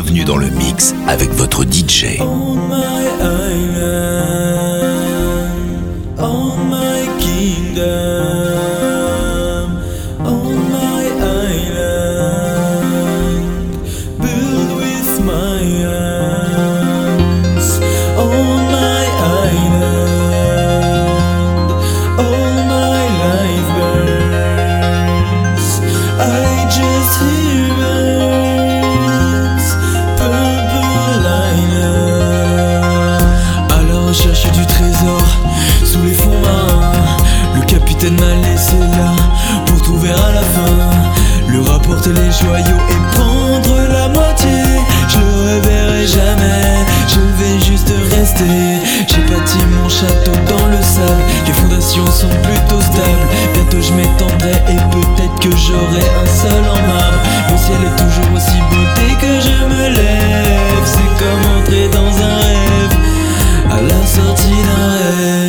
bienvenue dans le mix avec votre DJ. je m'étendrai et peut-être que j'aurai un seul en âme. Le ciel est toujours aussi beau dès que je me lève. C'est comme entrer dans un rêve, à la sortie d'un rêve.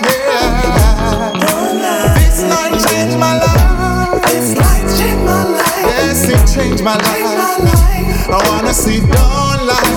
Life. This night change my life. Yes it changed my life I wanna see dawn light,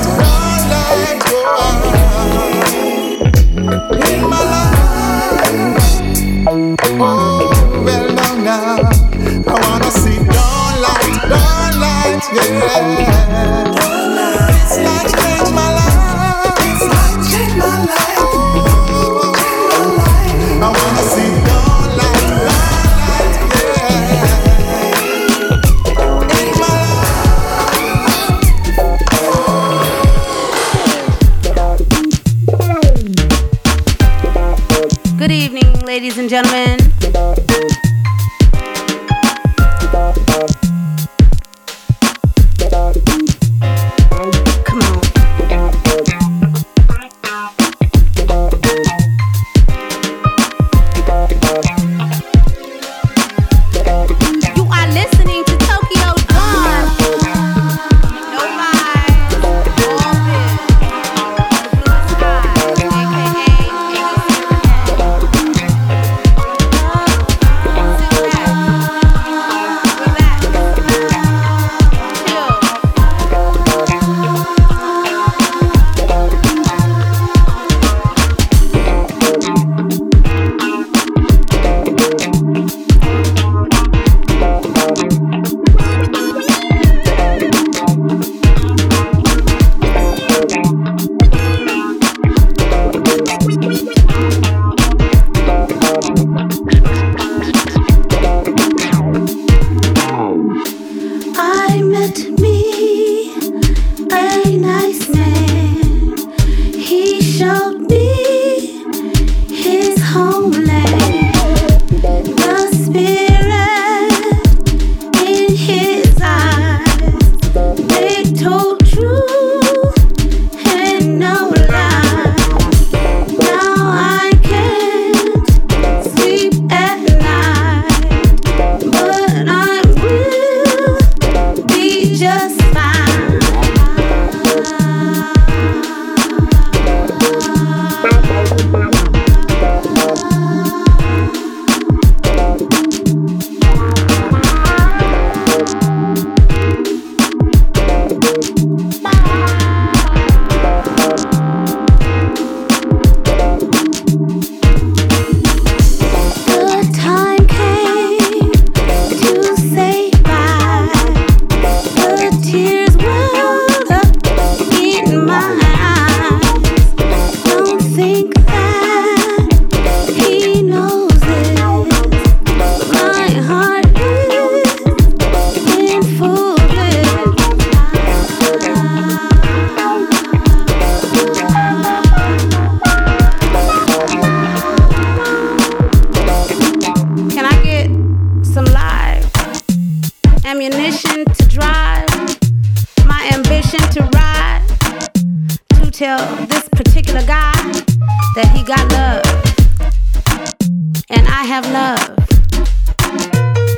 have love.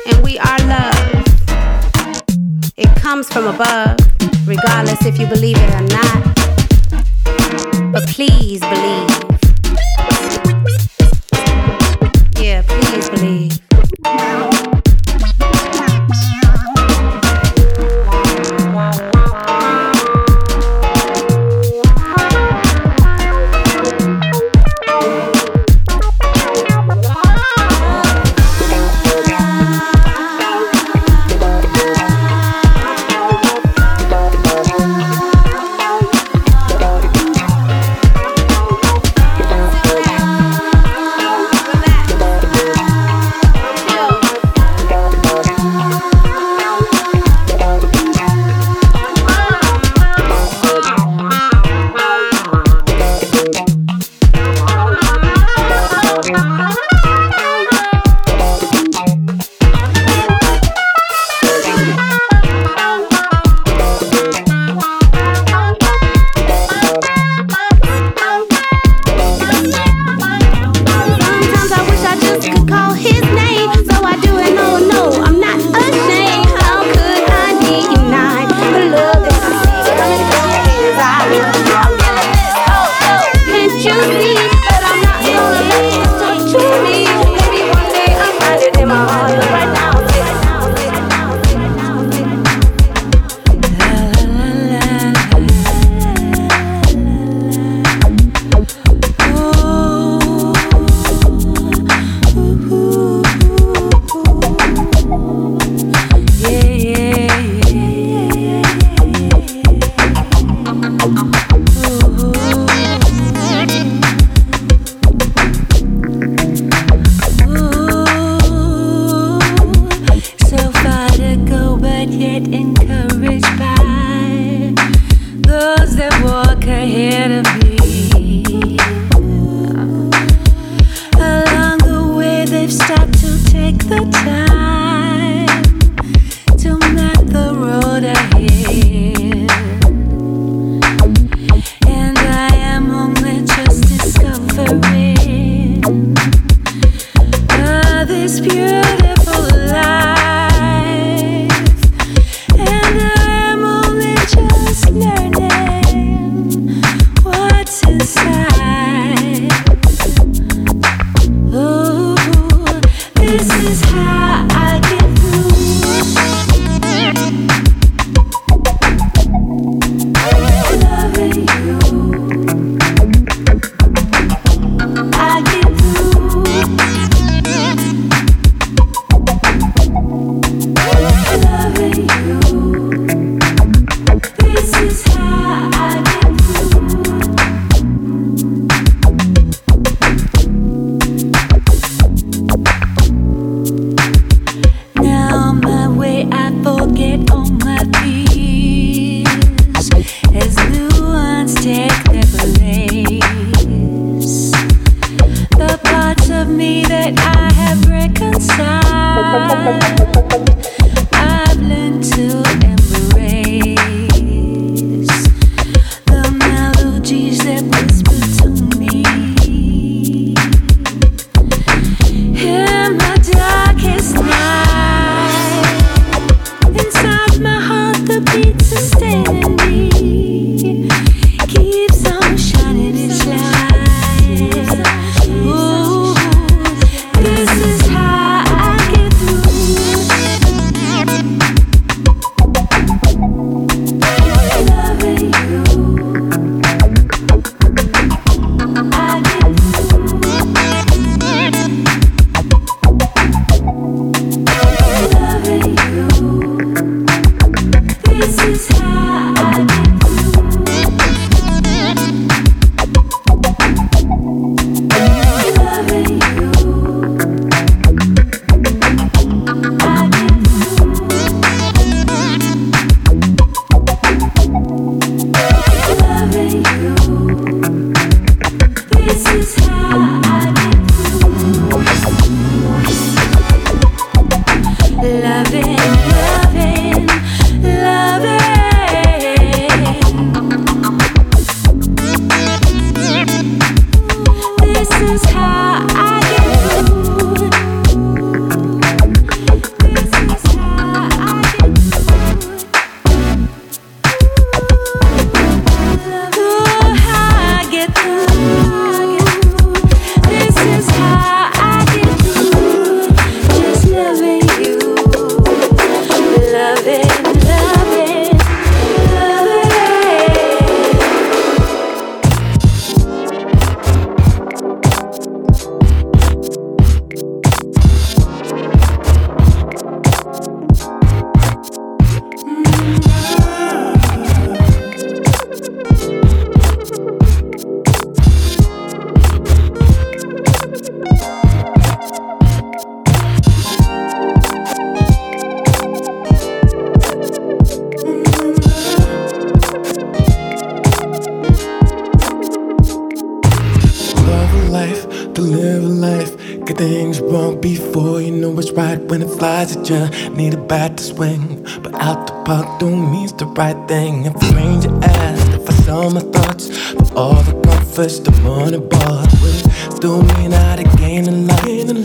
And we are love. It comes from above, regardless if you believe it or not. But please believe. through me and I'd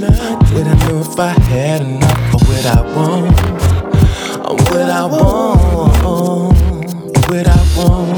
have. Did I know if I had enough or would I want? Or would I want? Or would I want?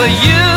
For you,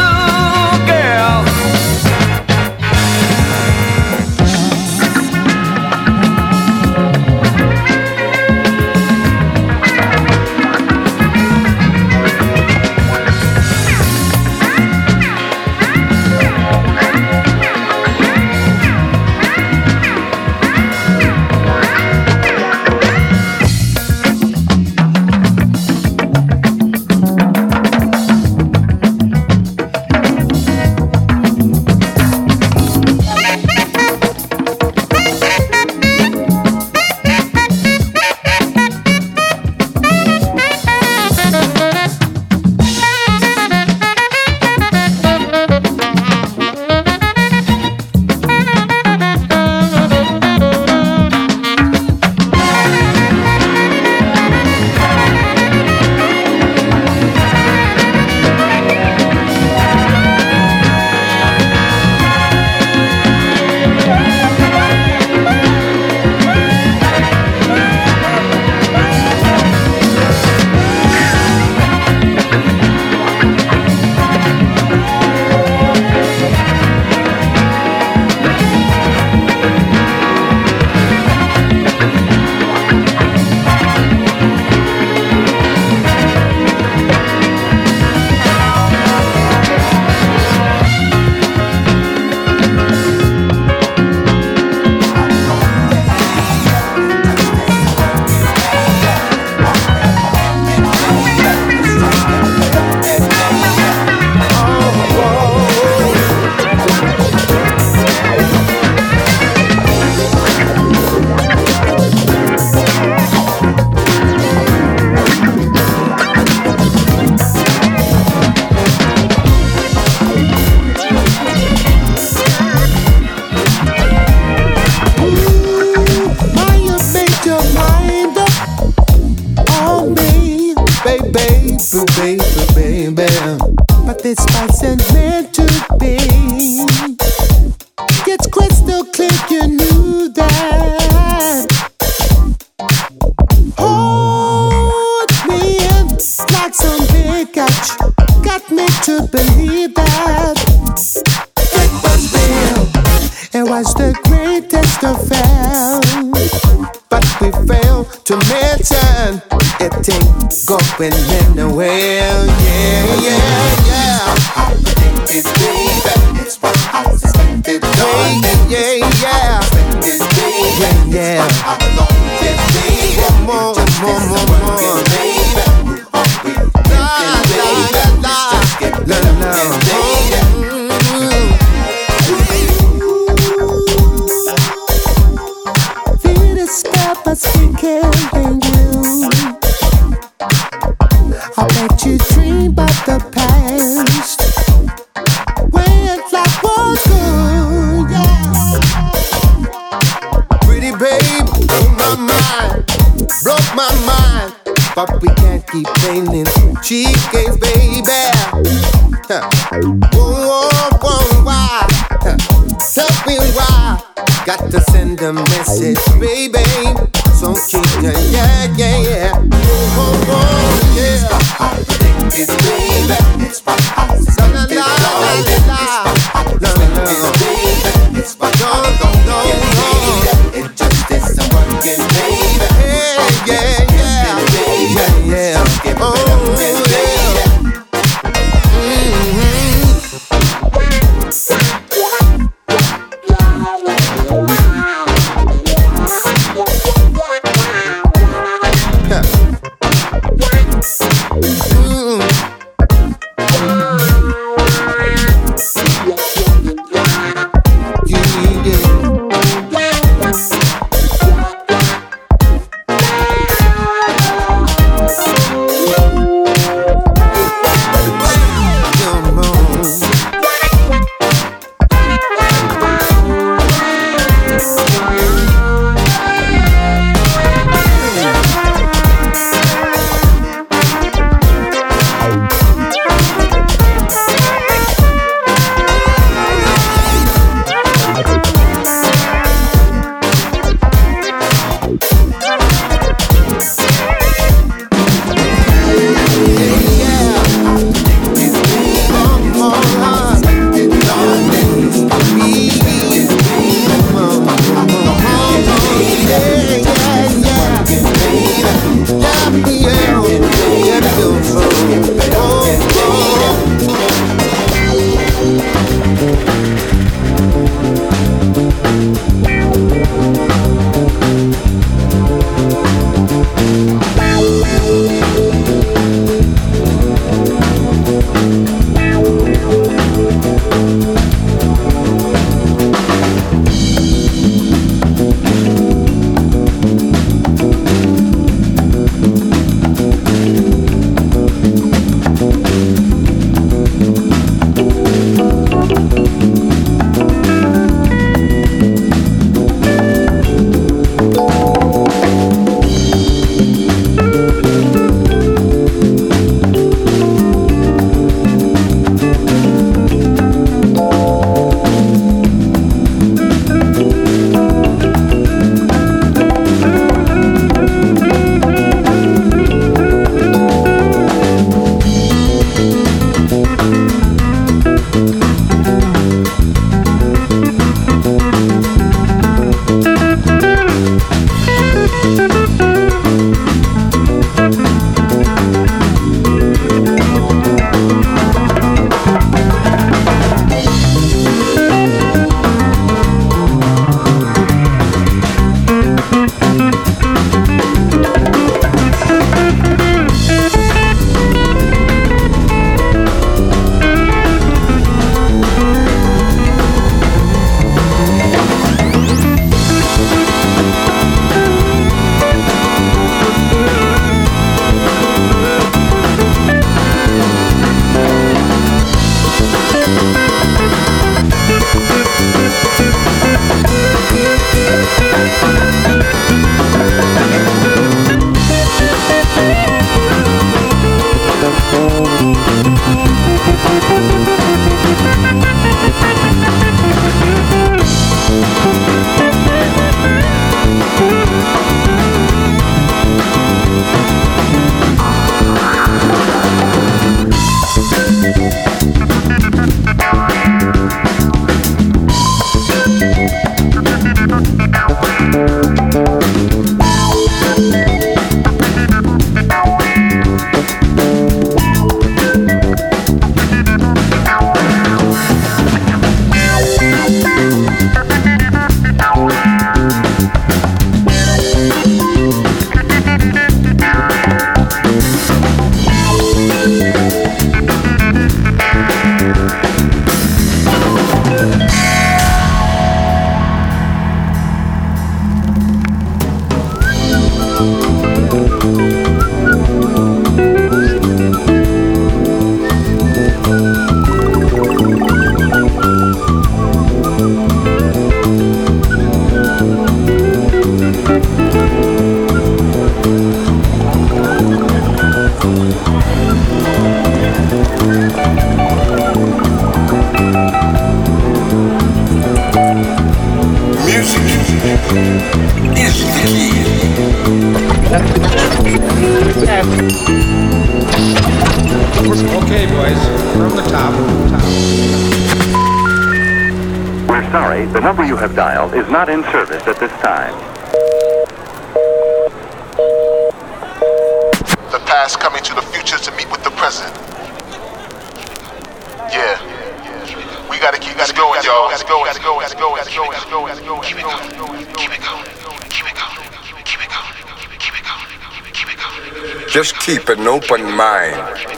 keep an open mind.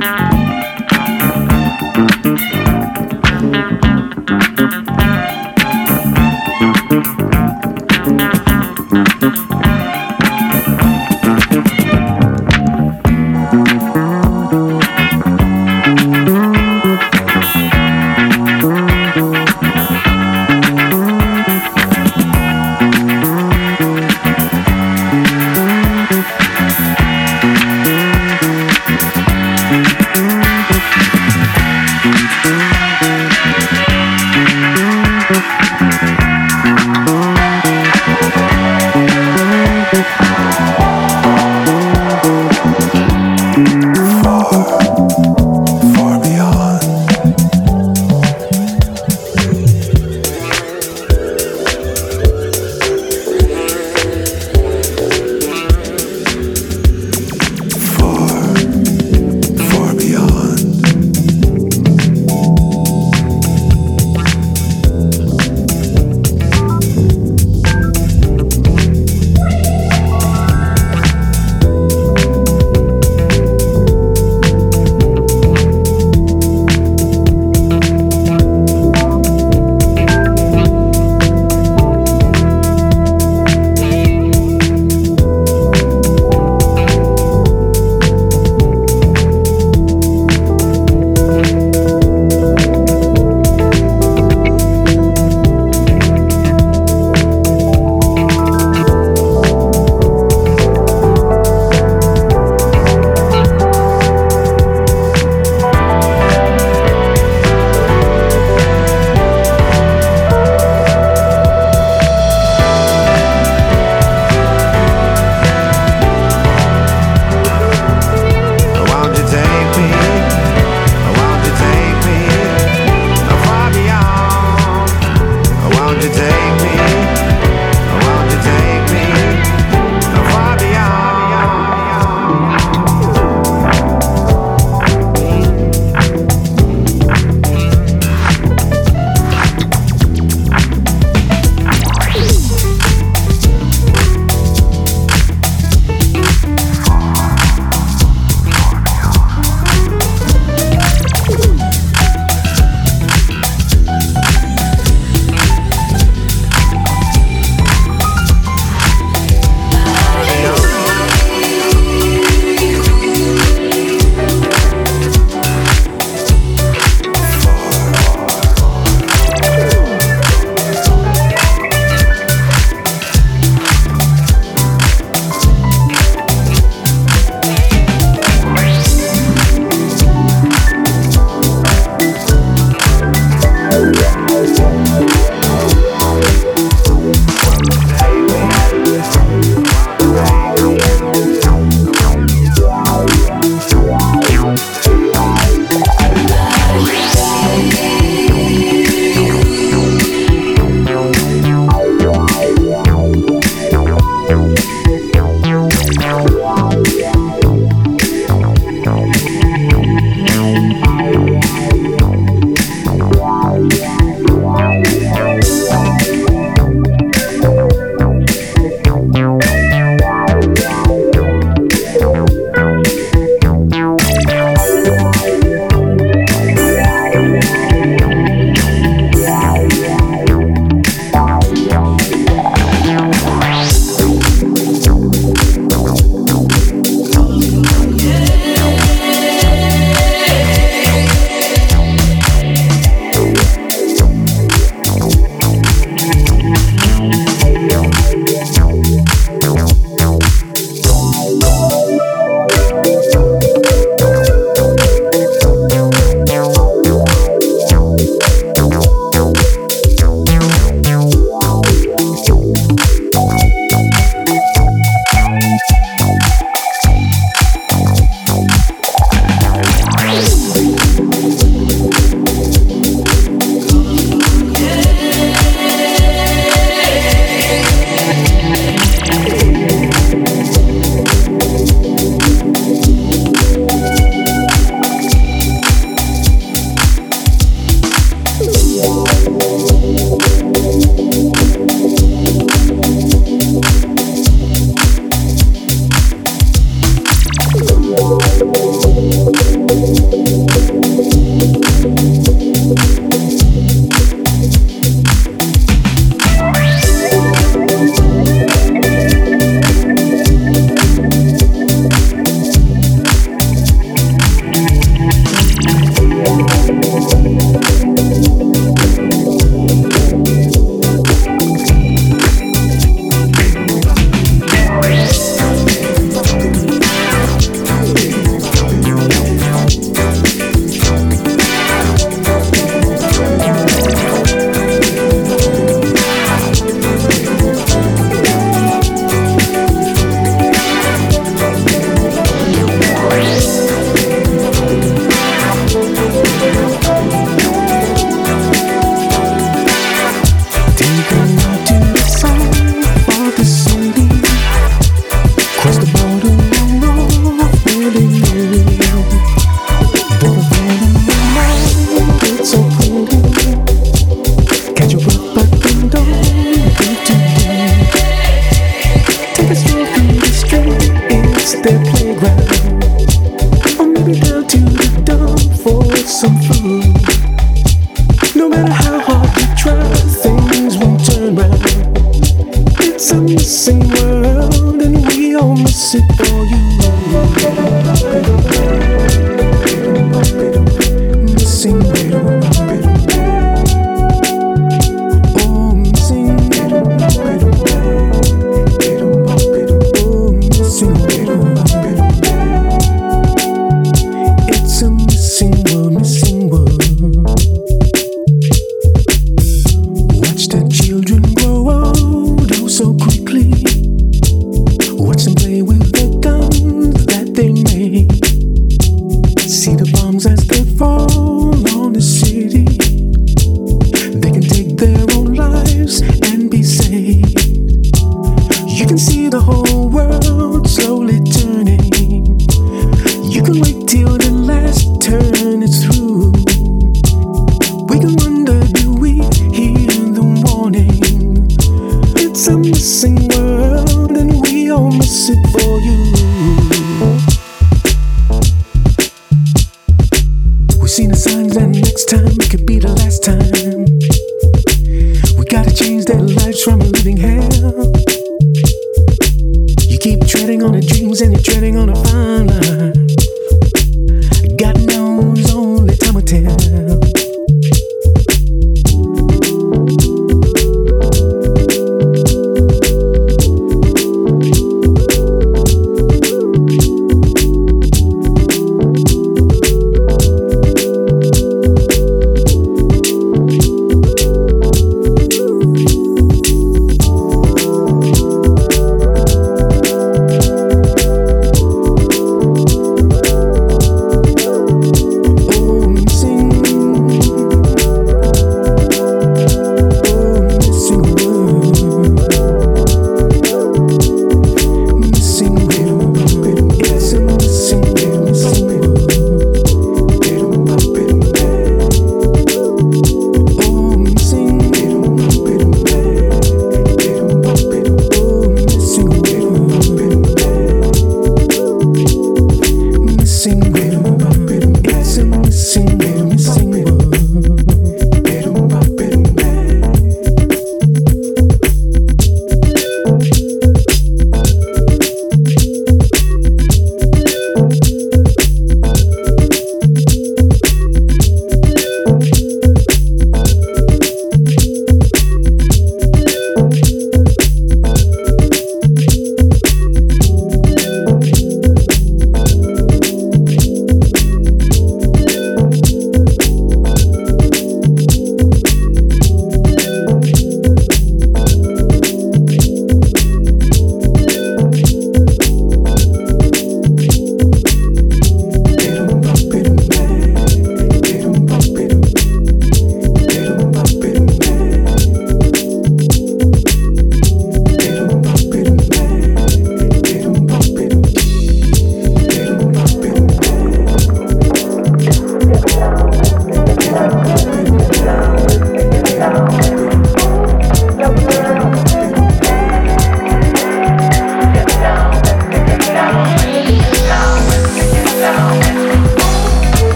Far beyond.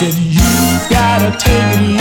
said, You've gotta take it easy.